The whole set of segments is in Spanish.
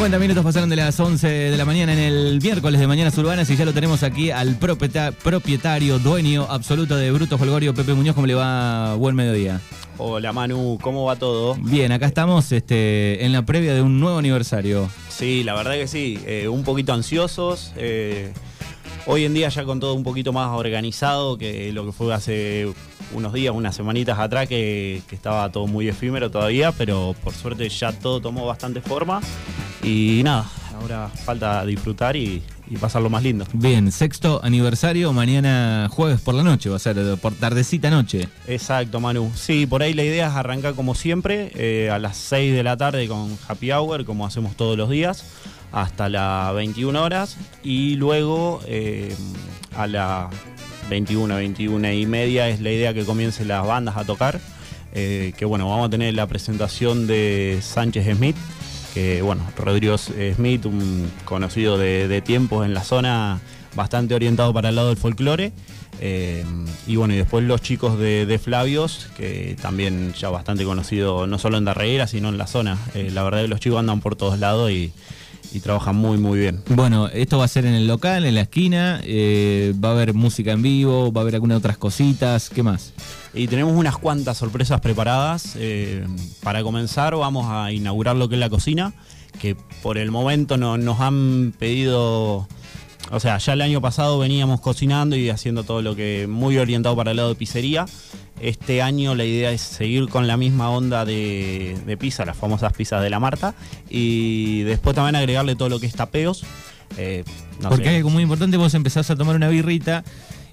50 minutos pasaron de las 11 de la mañana en el miércoles de Mañanas Urbanas y ya lo tenemos aquí al propieta- propietario, dueño absoluto de Bruto Holgorio, Pepe Muñoz. ¿Cómo le va? Buen mediodía. Hola Manu, ¿cómo va todo? Bien, acá estamos este, en la previa de un nuevo aniversario. Sí, la verdad que sí, eh, un poquito ansiosos. eh, hoy en día ya con todo un poquito más organizado que lo que fue hace unos días, unas semanitas atrás, que, que estaba todo muy efímero todavía, pero por suerte ya todo tomó bastante forma. Y nada, ahora falta disfrutar y, y pasarlo más lindo. Bien, sexto aniversario, mañana jueves por la noche, va a ser por tardecita noche. Exacto, Manu. Sí, por ahí la idea es arrancar como siempre, eh, a las 6 de la tarde con Happy Hour, como hacemos todos los días, hasta las 21 horas. Y luego eh, a las 21, 21 y media es la idea que comiencen las bandas a tocar. eh, que bueno, vamos a tener la presentación de Sánchez Smith, que bueno, Rodrigo Smith, un conocido de, tiempos en la zona, bastante orientado para el lado del folclore. Eh, y bueno, y después los chicos de, de Flavios, que también ya bastante conocido no solo en Darreguera, sino en la zona. Eh, la verdad que los chicos andan por todos lados y, y trabajan muy, muy bien. Bueno, esto va a ser en el local, en la esquina, eh, va a haber música en vivo, va a haber algunas otras cositas, ¿qué más? Y tenemos unas cuantas sorpresas preparadas. Eh, para comenzar vamos a inaugurar lo que es la cocina, que por el momento no, nos han pedido... O sea, ya el año pasado veníamos cocinando y haciendo todo lo que muy orientado para el lado de pizzería. Este año la idea es seguir con la misma onda de, de pizza, las famosas pizzas de la Marta, y después también agregarle todo lo que es tapeos. Eh, no Porque sé, algo muy importante, vos empezás a tomar una birrita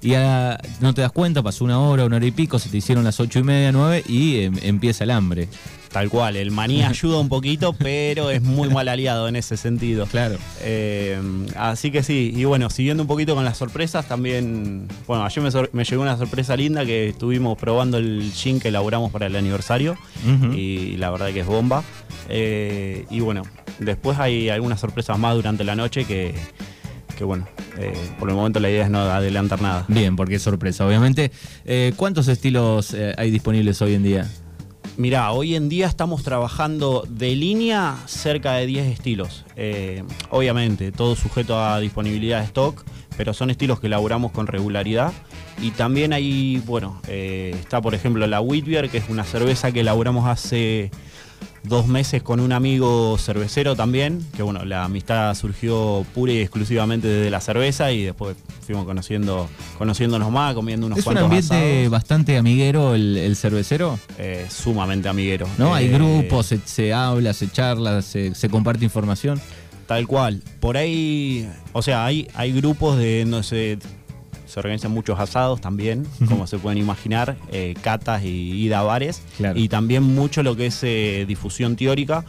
y a- no te das cuenta, pasó una hora, una hora y pico, se te hicieron las ocho y media, nueve y em, empieza el hambre. Tal cual, el maní ayuda un poquito, pero es muy mal aliado en ese sentido. Claro. Eh, así que sí, y bueno, siguiendo un poquito con las sorpresas, también, bueno, ayer me, me llegó una sorpresa linda que estuvimos probando el gin que elaboramos para el aniversario y la verdad que es bomba. Eh, y bueno, después hay algunas sorpresas más durante la noche que, que bueno, eh, por el momento la idea es no adelantar nada. Bien, porque es sorpresa, obviamente. Eh, ¿Cuántos estilos eh, hay disponibles hoy en día? Mirá, hoy en día estamos trabajando de línea cerca de 10 estilos. Obviamente, todo sujeto a disponibilidad de stock, pero son estilos que elaboramos con regularidad. Y también hay, bueno, está por ejemplo la Whitbeer, que es una cerveza que elaboramos hace dos meses con un amigo cervecero también, que bueno, la amistad surgió pura y exclusivamente desde la cerveza y después fuimos conociendo, conociéndonos más, comiendo unos es un cuantos ambiente asados. bastante amiguero el, el cervecero, Eh, sumamente amiguero. ¿no? hay Eh, grupos, se, se habla, se charla, se, se comparte información. Tal cual. Por ahí, o sea, hay, hay grupos de, no sé, se organizan muchos asados también, como se pueden imaginar, eh, catas y ida a bares. Claro. Y también mucho lo que es eh, difusión teórica,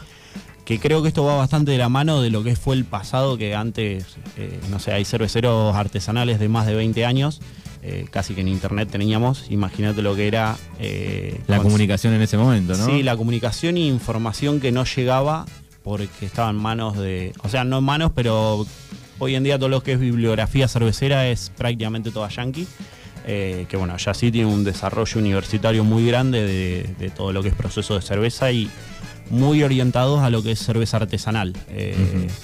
que creo que esto va bastante de la mano de lo que fue el pasado, que antes, eh, no sé, hay cerveceros artesanales de más de 20 años. casi que en internet teníamos, imagínate lo que era La comunicación en ese momento, ¿no? Sí, la comunicación y información que no llegaba porque estaba en manos de. O sea, no en manos, pero hoy en día todo lo que es bibliografía cervecera es prácticamente toda yankee. eh, que bueno, ya sí tiene un desarrollo universitario muy grande de, de todo lo que es proceso de cerveza y muy orientados a lo que es cerveza artesanal. eh.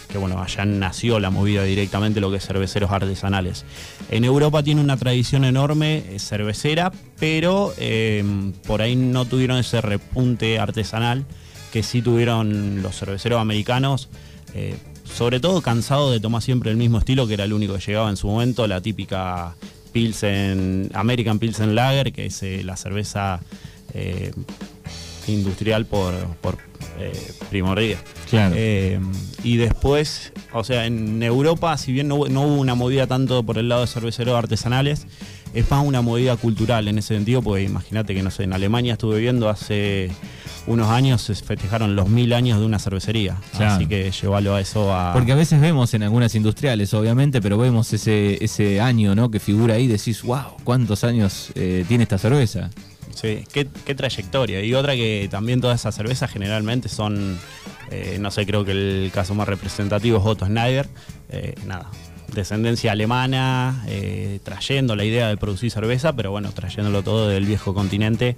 Que bueno, allá nació la movida directamente lo que es cerveceros artesanales. En Europa tiene una tradición enorme eh, cervecera, pero eh, por ahí no tuvieron ese repunte artesanal que sí tuvieron los cerveceros americanos. Sobre todo cansados de tomar siempre el mismo estilo, que era el único que llegaba en su momento, la típica Pilsen, American Pilsen Lager, que es eh, la cerveza eh, industrial por, por eh, primordia. Claro. Y después, o sea, en Europa, si bien no, hubo- no hubo una movida tanto por el lado de cerveceros artesanales, es más una movida cultural en ese sentido, porque imagínate que, no sé, en Alemania estuve viendo hace unos años, se festejaron los mil años de una cervecería. Claro. Así que llévalo a eso a... Porque a veces vemos en algunas industriales, obviamente, pero vemos ese, ese año, ¿no? Que figura ahí, decís, wow, ¿cuántos años eh, tiene esta cerveza? Sí, qué, qué trayectoria. Y otra que también todas esas cervezas generalmente son, eh, no sé, creo que el caso más representativo es Otto Schneider. Eh, nada, descendencia alemana, eh, trayendo la idea de producir cerveza, pero bueno, trayéndolo todo del viejo continente,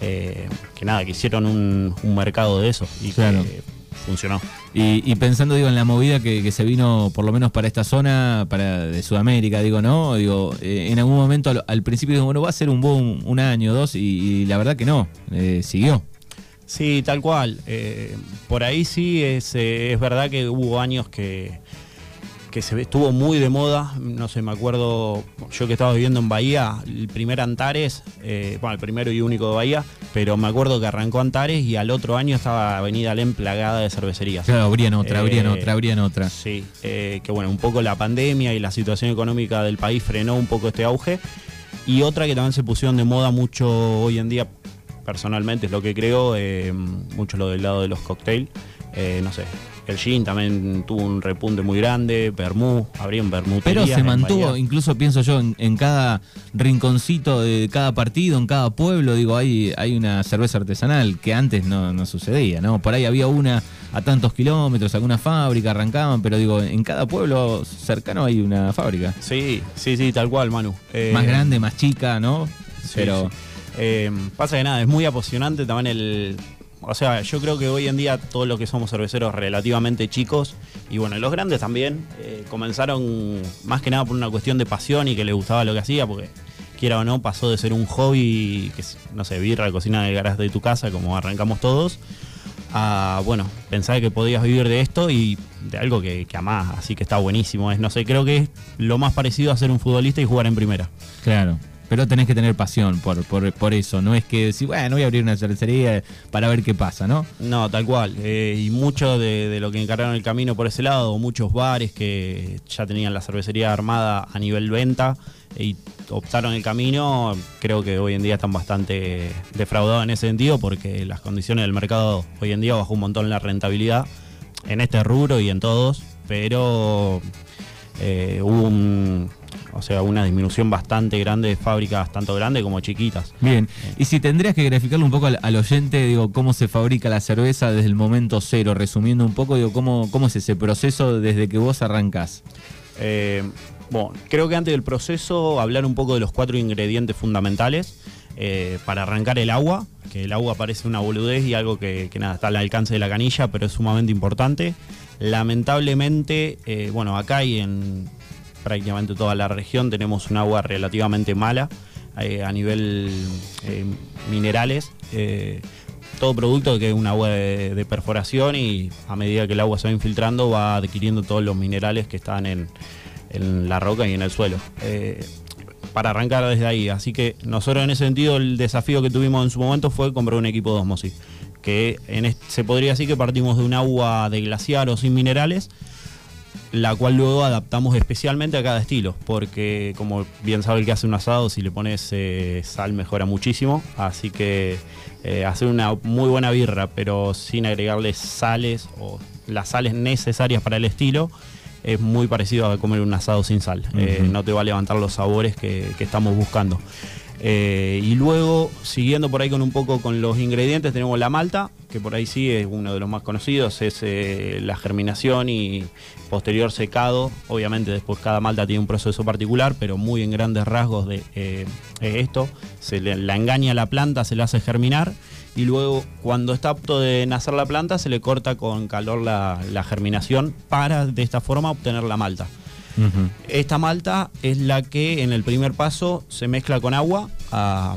eh, que nada, que hicieron un, un mercado de eso y Claro. que funcionó. Y, pensando, digo, en la movida que, se vino, por lo menos para esta zona, para de Sudamérica, digo, ¿no? Digo, eh, en algún momento al, principio digo, bueno, va a ser un boom un año, dos, y, la verdad que no, siguió. Sí, tal cual. Por ahí sí es, es verdad que hubo años que que se estuvo muy de moda, no sé, me acuerdo, yo que estaba viviendo en Bahía, el primer Antares, eh, bueno, el primero y único de Bahía, pero me acuerdo que arrancó Antares y al otro año estaba Avenida Alem plagada de cervecerías. Claro, abrían otra, abrían eh, otra, abrían otra. Sí, eh, que bueno, un poco la pandemia y la situación económica del país frenó un poco este auge. Y otra que también se pusieron de moda mucho hoy en día, personalmente es lo que creo, mucho lo del lado de los cócteles, no sé, el gin también tuvo un repunte muy grande, Bermú, un Bermú. Pero se mantuvo, incluso pienso yo, en, cada rinconcito de cada partido, en cada pueblo, digo, hay, hay una cerveza artesanal que antes no, sucedía, ¿no? Por ahí había una a tantos kilómetros, alguna fábrica, arrancaban, pero digo, en cada pueblo cercano hay una fábrica. Sí, sí, sí, tal cual, Manu. Eh, más grande, más chica, ¿no? pero... Eh, pasa que nada, es muy apasionante también el, o sea, yo creo que hoy en día todos los que somos cerveceros relativamente chicos, y bueno, los grandes también, eh, comenzaron más que nada por una cuestión de pasión y que les gustaba lo que hacía, porque quiera o no, pasó de ser un hobby, que no sé, birra, cocina de garaje de tu casa, como arrancamos todos, a, bueno, pensar que podías vivir de esto y de algo que, que amás, así que está buenísimo. Es, no sé, creo que es lo más parecido a ser un futbolista y jugar en primera. Claro. Pero tenés que tener pasión por, por, eso. No es que decir, bueno, voy a abrir una cervecería para ver qué pasa, ¿no? No, tal cual. Eh, y mucho de, lo que encararon el camino por ese lado, muchos bares que ya tenían la cervecería armada a nivel venta y optaron el camino, creo que hoy en día están bastante defraudados en ese sentido porque las condiciones del mercado hoy en día bajó un montón la rentabilidad en este rubro y en todos, pero eh, hubo un, o sea, una disminución bastante grande de fábricas, tanto grandes como chiquitas. Bien, y si tendrías que graficarle un poco al, oyente, digo, cómo se fabrica la cerveza desde el momento cero, resumiendo un poco, digo, cómo, cómo es ese proceso desde que vos arrancás. Eh, bueno, creo que antes del proceso hablar un poco de los cuatro ingredientes fundamentales. Eh, para arrancar el agua, que el agua parece una boludez y algo que, nada, está al alcance de la canilla, pero es sumamente importante. Lamentablemente, eh, bueno, acá y en prácticamente toda la región tenemos un agua relativamente mala eh, a nivel eh, minerales. todo producto que es un agua de, perforación y a medida que el agua se va infiltrando va adquiriendo todos los minerales que están en, la roca y en el suelo para arrancar desde ahí. Así que nosotros en ese sentido el desafío que tuvimos en su momento fue comprar un equipo de osmosis que en se podría decir que partimos de un agua de glaciar o sin minerales, la cual luego adaptamos especialmente a cada estilo, porque como bien sabe el que hace un asado, si le pones eh, sal mejora muchísimo, así que eh, hacer una muy buena birra, pero sin agregarle sales o las sales necesarias para el estilo, es muy parecido a comer un asado sin sal, eh, no te va a levantar los sabores que estamos buscando. Eh, y luego, siguiendo por ahí con un poco con los ingredientes, tenemos la malta, que por ahí sí es uno de los más conocidos, es eh, la germinación y posterior secado. Obviamente después cada malta tiene un proceso particular, pero muy en grandes rasgos de eh, esto. Se le, la engaña a la planta, se le hace germinar y luego cuando está apto de nacer la planta se le corta con calor la, la germinación para de esta forma obtener la malta. Esta malta es la que en el primer paso se mezcla con agua a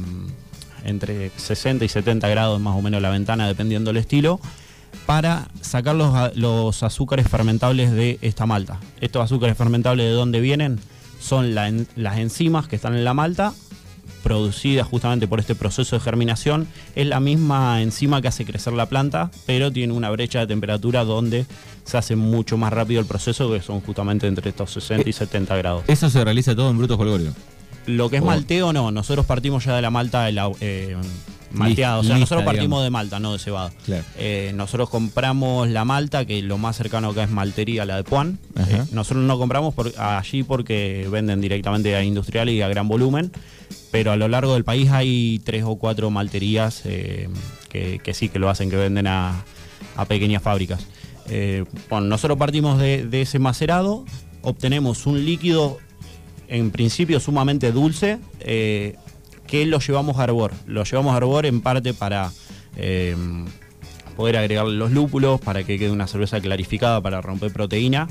entre 60 y 70 grados más o menos la ventana, dependiendo del estilo, para sacar los, los azúcares fermentables de esta malta. Estos azúcares fermentables de dónde vienen son las enzimas que están en la malta producida justamente por este proceso de germinación, es la misma enzima que hace crecer la planta, pero tiene una brecha de temperatura donde se hace mucho más rápido el proceso, que son justamente entre estos 60 y 70 grados. ¿Eso se realiza todo en bruto jolgorio? Lo que es malteo, no. Nosotros partimos ya de la malta eh, malteada. O sea, nosotros partimos de malta, no de cebada. Eh, nosotros compramos la malta, que lo más cercano acá es maltería, la de Puan. Eh, nosotros no compramos allí porque venden directamente a industrial y a gran volumen pero a lo largo del país hay tres o cuatro malterías eh, que, sí, que lo hacen, que venden a, pequeñas fábricas. Eh, nosotros partimos de, ese macerado, obtenemos un líquido en principio sumamente dulce, eh, que lo llevamos a arbor. Lo llevamos a arbor en parte para poder agregarle los lúpulos para que quede una cerveza clarificada para romper proteína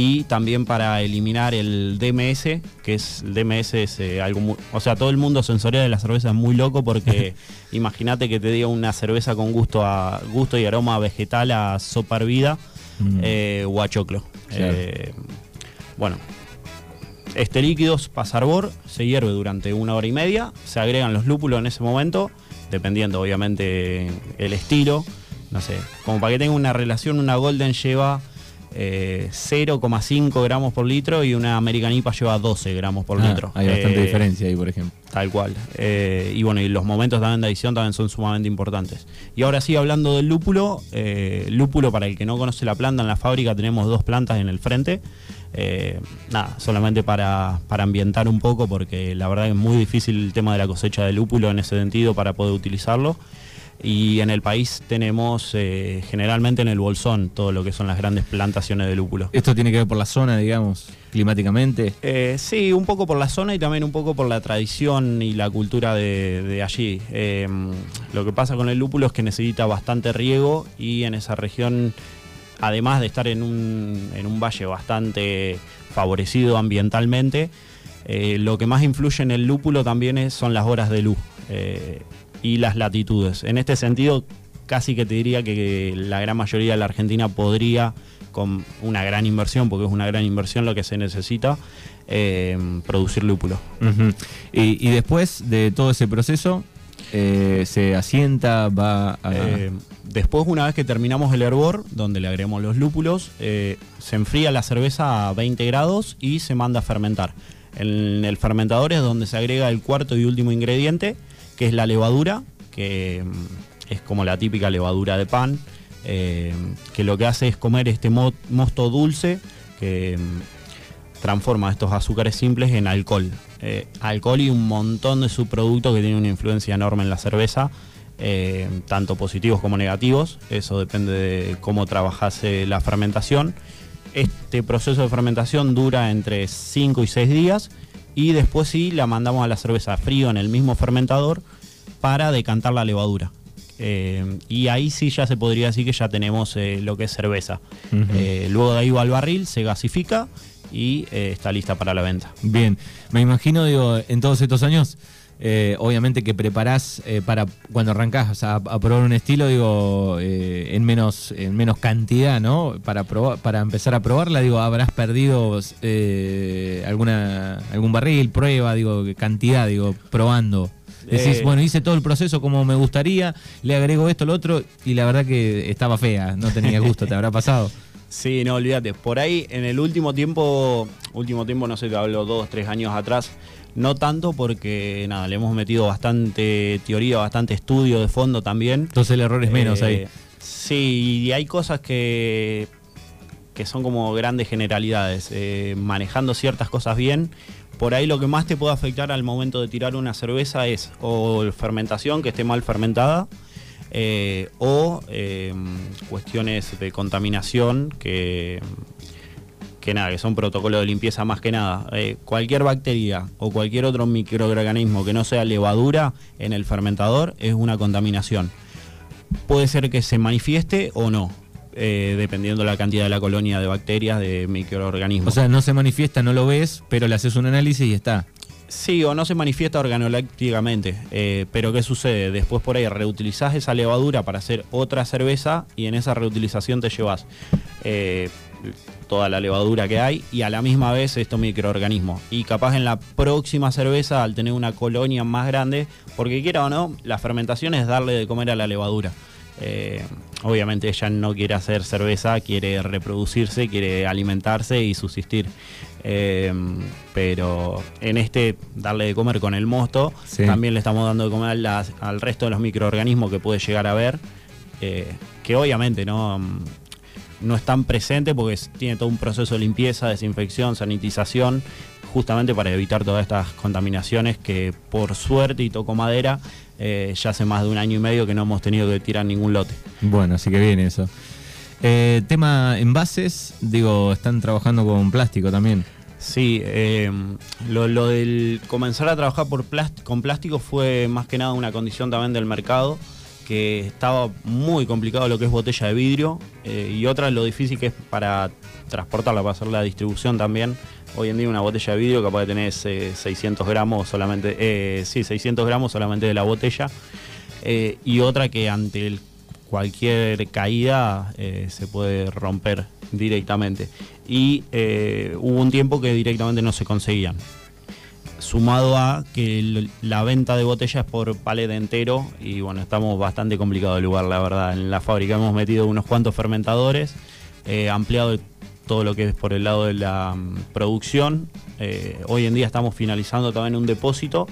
y también para eliminar el DMS, que es el DMS es eh, algo muy, o sea, todo el mundo sensorial de la cerveza es muy loco porque imagínate que te diga una cerveza con gusto a gusto y aroma vegetal a sopa hervida Mm. eh, o a choclo. Claro. Eh, bueno, este líquido pasa a hervor, se hierve durante una hora y media, se agregan los lúpulos en ese momento, dependiendo obviamente el estilo. No sé, como para que tenga una relación, una Golden lleva eh, 0,5 gramos por litro y una American IPA lleva 12 gramos por Ah, litro. Hay bastante Eh, diferencia ahí, por ejemplo. Tal cual. Eh, y bueno, y los momentos también de adición también son sumamente importantes. Y ahora sí, hablando del lúpulo, eh, lúpulo para el que no conoce la planta, en la fábrica tenemos dos plantas en el frente. Nada, solamente para, para ambientar un poco, porque la verdad es muy difícil el tema de la cosecha de lúpulo en ese sentido para poder utilizarlo. Y en el país tenemos eh, generalmente en el Bolsón todo lo que son las grandes plantaciones de lúpulo. Esto tiene que ver por la zona, digamos, climáticamente. Eh, sí, un poco por la zona y también un poco por la tradición y la cultura de, de allí. Eh, lo que pasa con el lúpulo es que necesita bastante riego y en esa región, además de estar en un, en un valle bastante favorecido ambientalmente, eh, lo que más influye en el lúpulo también es- son las horas de luz y las latitudes. En este sentido, casi que te diría que la gran mayoría de la Argentina podría, con una gran inversión, porque es una gran inversión lo que se necesita, eh, producir lúpulo. Y, y después de todo ese proceso, eh, se asienta, va a... Eh, después, una vez que terminamos el hervor, donde le agregamos los lúpulos, se enfría la cerveza a 20 grados y se manda a fermentar. En el fermentador es donde se agrega el cuarto y último ingrediente, que es la levadura, que mm, es como la típica levadura de pan, eh, que lo que hace es comer este mo- mosto dulce que mm, transforma estos azúcares simples en alcohol. Eh, alcohol y un montón de subproductos que tienen una influencia enorme en la cerveza, eh, tanto positivos como negativos. Eso depende de cómo trabajase la fermentación. Este proceso de fermentación dura entre 5 y 6 días y después sí la mandamos a la cerveza frío en el mismo fermentador para decantar la levadura. Eh, y ahí sí ya se podría decir que ya tenemos eh, lo que es cerveza. Eh, luego de ahí va al barril, se gasifica y está lista para la venta. Bien, me imagino, digo, en todos estos años, eh, obviamente que preparás eh, para cuando arrancás a, a probar un estilo, digo, eh, en menos en menos cantidad, ¿no? Para probar, para empezar a probarla, digo, habrás perdido alguna algún barril, prueba, digo, cantidad, digo, probando. Decís, bueno, hice todo el proceso como me gustaría, le agrego esto, lo otro, y la verdad que estaba fea, no tenía gusto, ¿te habrá pasado? Sí, no, olvídate. Por ahí, en el último tiempo, último tiempo, no sé, te hablo dos, tres años atrás, no tanto porque, nada, le hemos metido bastante teoría, bastante estudio de fondo también. Entonces el error es menos Eh, ahí. Sí, y hay cosas que, que son como grandes generalidades. Eh, manejando ciertas cosas bien, por ahí lo que más te puede afectar al momento de tirar una cerveza es o fermentación, que esté mal fermentada, eh, o eh, cuestiones de contaminación que, que nada, que son protocolos de limpieza más que nada. Eh, cualquier bacteria o cualquier otro microorganismo que no sea levadura en el fermentador es una contaminación. Puede ser que se manifieste o no, eh, dependiendo la cantidad de la colonia de bacterias, de microorganismos. O sea, no se manifiesta, no lo ves, pero le haces un análisis y está. Sí, o no se manifiesta organolácticamente. Eh, pero ¿qué sucede? Después por ahí reutilizás esa levadura para hacer otra cerveza y en esa reutilización te llevas eh, toda la levadura que hay y a la misma vez estos microorganismos. Y capaz en la próxima cerveza, al tener una colonia más grande, porque quiera o no, la fermentación es darle de comer a la levadura. Eh, obviamente ella no quiere hacer cerveza, quiere reproducirse, quiere alimentarse y subsistir. Eh, pero en este darle de comer con el mosto, Sí. también le estamos dando de comer las- al resto de los microorganismos que puede llegar a ver, eh, que obviamente no, no están presentes porque tiene todo un proceso de limpieza, desinfección, sanitización, justamente para evitar todas estas contaminaciones que por suerte y toco madera, eh, ya hace más de un año y medio que no hemos tenido que tirar ningún lote. Bueno, así que bien eso. Eh, tema envases, digo, están trabajando con plástico también. Sí, eh, lo, lo del comenzar a trabajar por con plástico fue más que nada una condición también del mercado, que estaba muy complicado lo que es botella de vidrio eh, y otra lo difícil que es para transportarla, para hacer la distribución también. Hoy en día una botella de vidrio capaz de tener 600 gramos solamente, eh, sí, 600 gramos solamente de la botella eh, y otra que ante cualquier caída se puede romper directamente. Y hubo un tiempo que directamente no se conseguían sumado a que la venta de botellas por palet entero y bueno, estamos bastante complicado el lugar, la verdad. En la fábrica hemos metido unos cuantos fermentadores, eh, ampliado todo lo que es por el lado de la mm, producción. Eh, hoy en día estamos finalizando también un depósito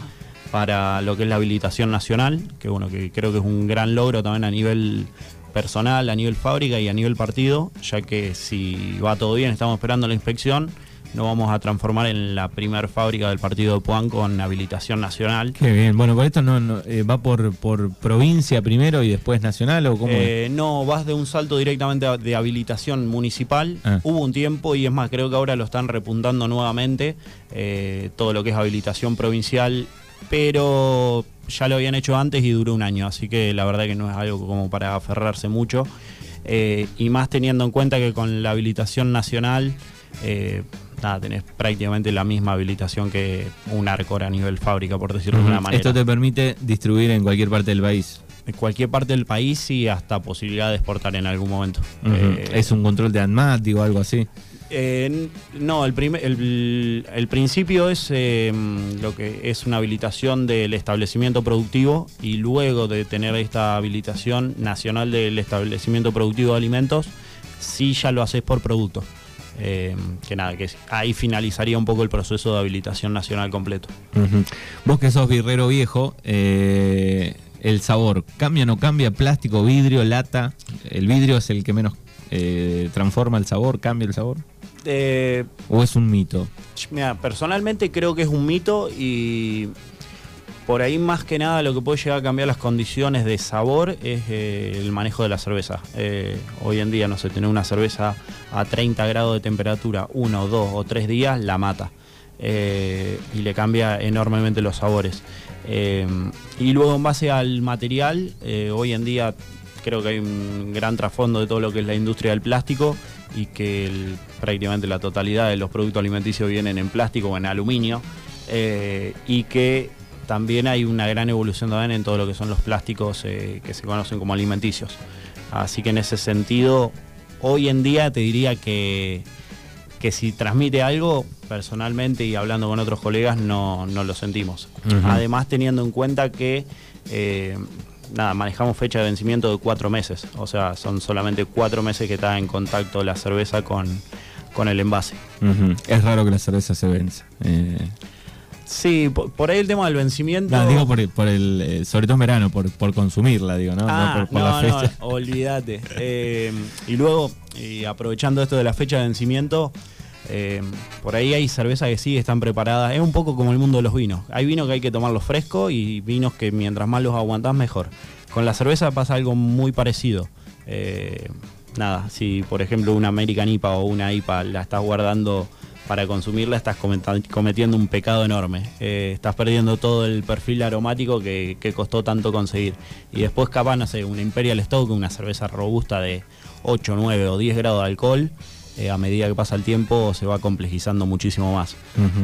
para lo que es la habilitación nacional, que bueno, que creo que es un gran logro también a nivel personal, a nivel fábrica y a nivel partido, ya que si va todo bien, estamos esperando la inspección nos vamos a transformar en la primera fábrica del partido de Puan con habilitación nacional. Qué bien, bueno, con esto no, eh, va por, por provincia primero y después nacional o cómo eh, No, vas de un salto directamente de habilitación municipal. Ah. Hubo un tiempo y es más, creo que ahora lo están repuntando nuevamente, eh, todo lo que es habilitación provincial, pero ya lo habían hecho antes y duró un año, así que la verdad que no es algo como para aferrarse mucho. y más teniendo en cuenta que con la habilitación nacional nada, tenés prácticamente la misma habilitación que un Arcor a nivel fábrica, por decirlo de una manera. Esto te permite distribuir en cualquier parte del país. En cualquier parte del país y hasta posibilidad de exportar en algún momento. Eh, ¿Es un control de ANMAT o algo así? Eh, no, el, el, principio es eh, lo que es una habilitación del establecimiento productivo y luego de tener esta habilitación nacional del establecimiento productivo de alimentos, sí ya lo haces por producto. Eh, que nada, que ahí finalizaría un poco el proceso de habilitación nacional completo. Vos que sos birrero viejo, eh, el sabor, ¿cambia o no cambia? ¿Plástico, vidrio, lata? ¿El vidrio es el que menos eh, transforma el sabor, cambia el sabor? ¿O es un mito? Mira, personalmente creo que es un mito y por ahí más que nada lo que puede llegar a cambiar las condiciones de sabor es eh, el manejo de la cerveza. Eh, hoy en día, no sé, tener una cerveza a 30 grados de temperatura, uno, dos o tres días, la mata. Eh, y le cambia enormemente los sabores. y luego en base al material, hoy en día creo que hay un gran trasfondo de todo lo que es la industria del plástico y que prácticamente la totalidad de los productos alimenticios vienen en plástico o en aluminio. y que también hay una gran evolución también en todo lo que son los plásticos eh, que se conocen como alimenticios. Así que en ese sentido, hoy en día te diría que, que si transmite algo, personalmente y hablando con otros colegas, no, lo sentimos. Además, teniendo en cuenta que eh, nada, manejamos fecha de vencimiento de cuatro meses. O sea, son solamente cuatro meses que está en contacto la cerveza con, con el envase. Es raro que la cerveza se venza. Eh, Sí, por, ahí el tema del vencimiento. No, digo por, el, eh, sobre todo en verano, por, consumirla, digo, ¿no? Ah, por, la fecha. No, olvídate. Eh, y luego, aprovechando esto de la fecha de vencimiento, eh, por ahí hay cervezas que sí están preparadas. Es un poco como el mundo de los vinos. Hay vinos que hay que tomarlos frescos y vinos que mientras más los aguantás, mejor. Con la cerveza pasa algo muy parecido. nada, si por ejemplo una American IPA o una IPA la estás guardando para consumirla estás cometiendo un pecado enorme. Eh, estás perdiendo todo el perfil aromático que, costó tanto conseguir. Y después capaz, no sé, una Imperial Stout, una cerveza robusta de 8, 9 o 10 grados de alcohol, eh, a medida que pasa el tiempo se va complejizando muchísimo más.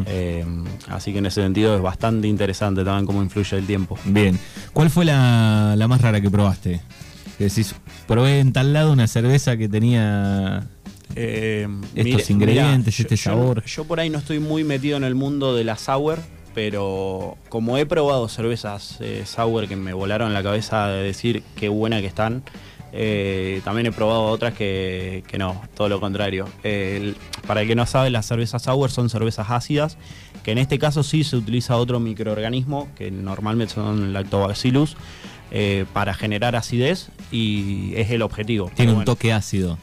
Eh, así que en ese sentido es bastante interesante también cómo influye el tiempo. Bien. ¿Cuál fue la, la más rara que probaste? Que decís, probé en tal lado una cerveza que tenía eh, Estos ingredientes, este sabor. Yo, por ahí no estoy muy metido en el mundo de la sour, pero como he probado cervezas eh, sour que me volaron la cabeza de decir qué buena que están, eh, también he probado otras que, no, todo lo contrario. para el que no sabe, las cervezas sour son cervezas ácidas, que en este caso sí se utiliza otro microorganismo, que normalmente son lactobacillus, para generar acidez y es el objetivo. Tiene un toque ácido.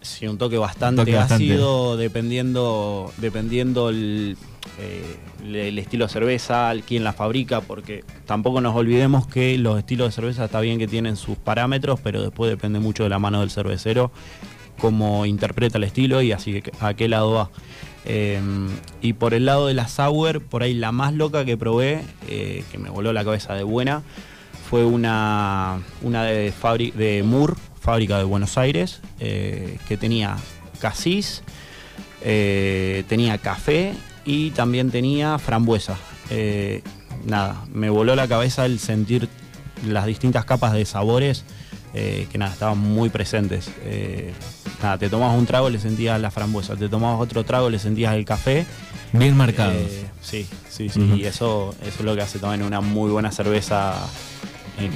Sí, un toque bastante ácido, dependiendo, dependiendo eh, el, estilo de cerveza, quién la fabrica, porque tampoco nos olvidemos que los estilos de cerveza está bien que tienen sus parámetros, pero después depende mucho de la mano del cervecero, cómo interpreta el estilo y así a qué lado va. Eh, y por el lado de la sour, por ahí la más loca que probé, eh, que me voló la cabeza de buena, fue una, una de, de Moore, fábrica de Buenos Aires, eh, que tenía casis, eh, tenía café y también tenía frambuesa. Eh, nada, me voló la cabeza el sentir las distintas capas de sabores que nada, estaban muy presentes. nada, te tomabas un trago, le sentías la frambuesa, te tomabas otro trago, le sentías el café. Bien marcado. sí, sí, sí. Y eso, eso es lo que hace también una muy buena cerveza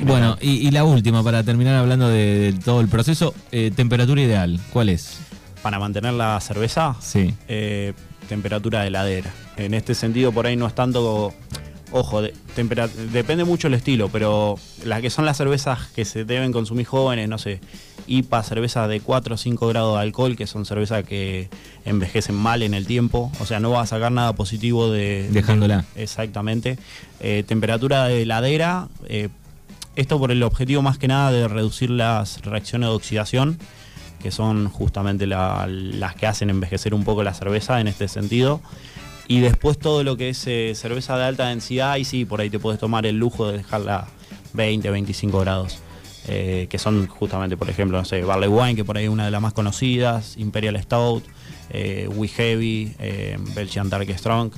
bueno, y, la última, para terminar hablando de, todo el proceso, eh, temperatura ideal, ¿cuál es? Para mantener la cerveza, sí. Eh, temperatura de heladera. En este sentido, por ahí no es tanto, ojo, depende mucho el estilo, pero las que son las cervezas que se deben consumir jóvenes, no sé, IPA, cervezas de 4 o 5 grados de alcohol, que son cervezas que envejecen mal en el tiempo, o sea, no va a sacar nada positivo de... Dejándola. exactamente. Eh, temperatura de heladera, esto por el objetivo más que nada de reducir las reacciones de oxidación, que son justamente las que hacen envejecer un poco la cerveza en este sentido. Y después todo lo que es eh, cerveza de alta densidad, y sí, por ahí te puedes tomar el lujo de dejarla 20, 25 grados. Eh, que son justamente, por ejemplo, no sé, Barley Wine, que por ahí es una de las más conocidas, Imperial Stout, eh, We Heavy, eh, Belgian Dark Strong.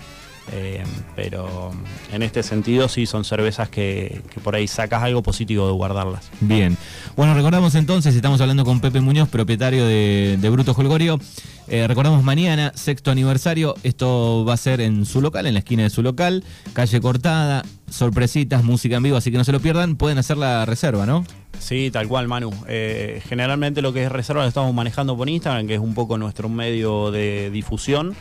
Eh, pero en este sentido sí son cervezas que, por ahí sacas algo positivo de guardarlas. Bien. Bueno, recordamos entonces, estamos hablando con Pepe Muñoz, propietario de, Bruto Holgorio. Eh, recordamos mañana, sexto aniversario. Esto va a ser en su local, en la esquina de su local, calle cortada, sorpresitas, música en vivo, así que no se lo pierdan. Pueden hacer la reserva, ¿no? Sí, tal cual, Manu. Eh, generalmente lo que es reserva lo estamos manejando por Instagram, que es un poco nuestro medio de difusión.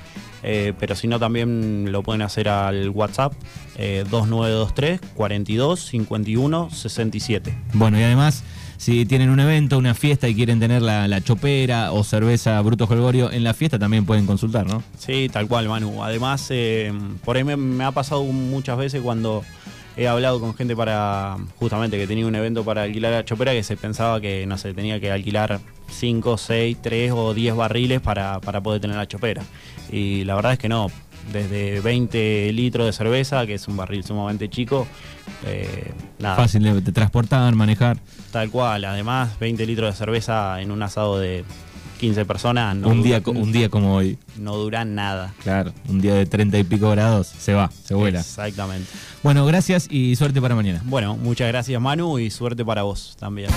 Eh, pero si no también lo pueden hacer al WhatsApp 2923 42 51 67. Bueno, y además si tienen un evento, una fiesta y quieren tener la, chopera o cerveza Bruto Holgorio en la fiesta, también pueden consultar, ¿no? Sí, tal cual, Manu. Además, eh, por ahí me, ha pasado muchas veces cuando he hablado con gente para, justamente, que tenía un evento para alquilar la chopera que se pensaba que, no sé, tenía que alquilar 5, 6, 3 o 10 barriles para, para poder tener la chopera. Y la verdad es que no, desde 20 litros de cerveza, que es un barril sumamente chico. Eh, Fácil de, transportar, manejar. Tal cual, además 20 litros de cerveza en un asado de 15 personas. un, día, un día como hoy. No dura nada. Claro, un día de 30 y pico grados, se va, se vuela. Exactamente. Bueno, gracias y suerte para mañana. Bueno, muchas gracias Manu y suerte para vos también.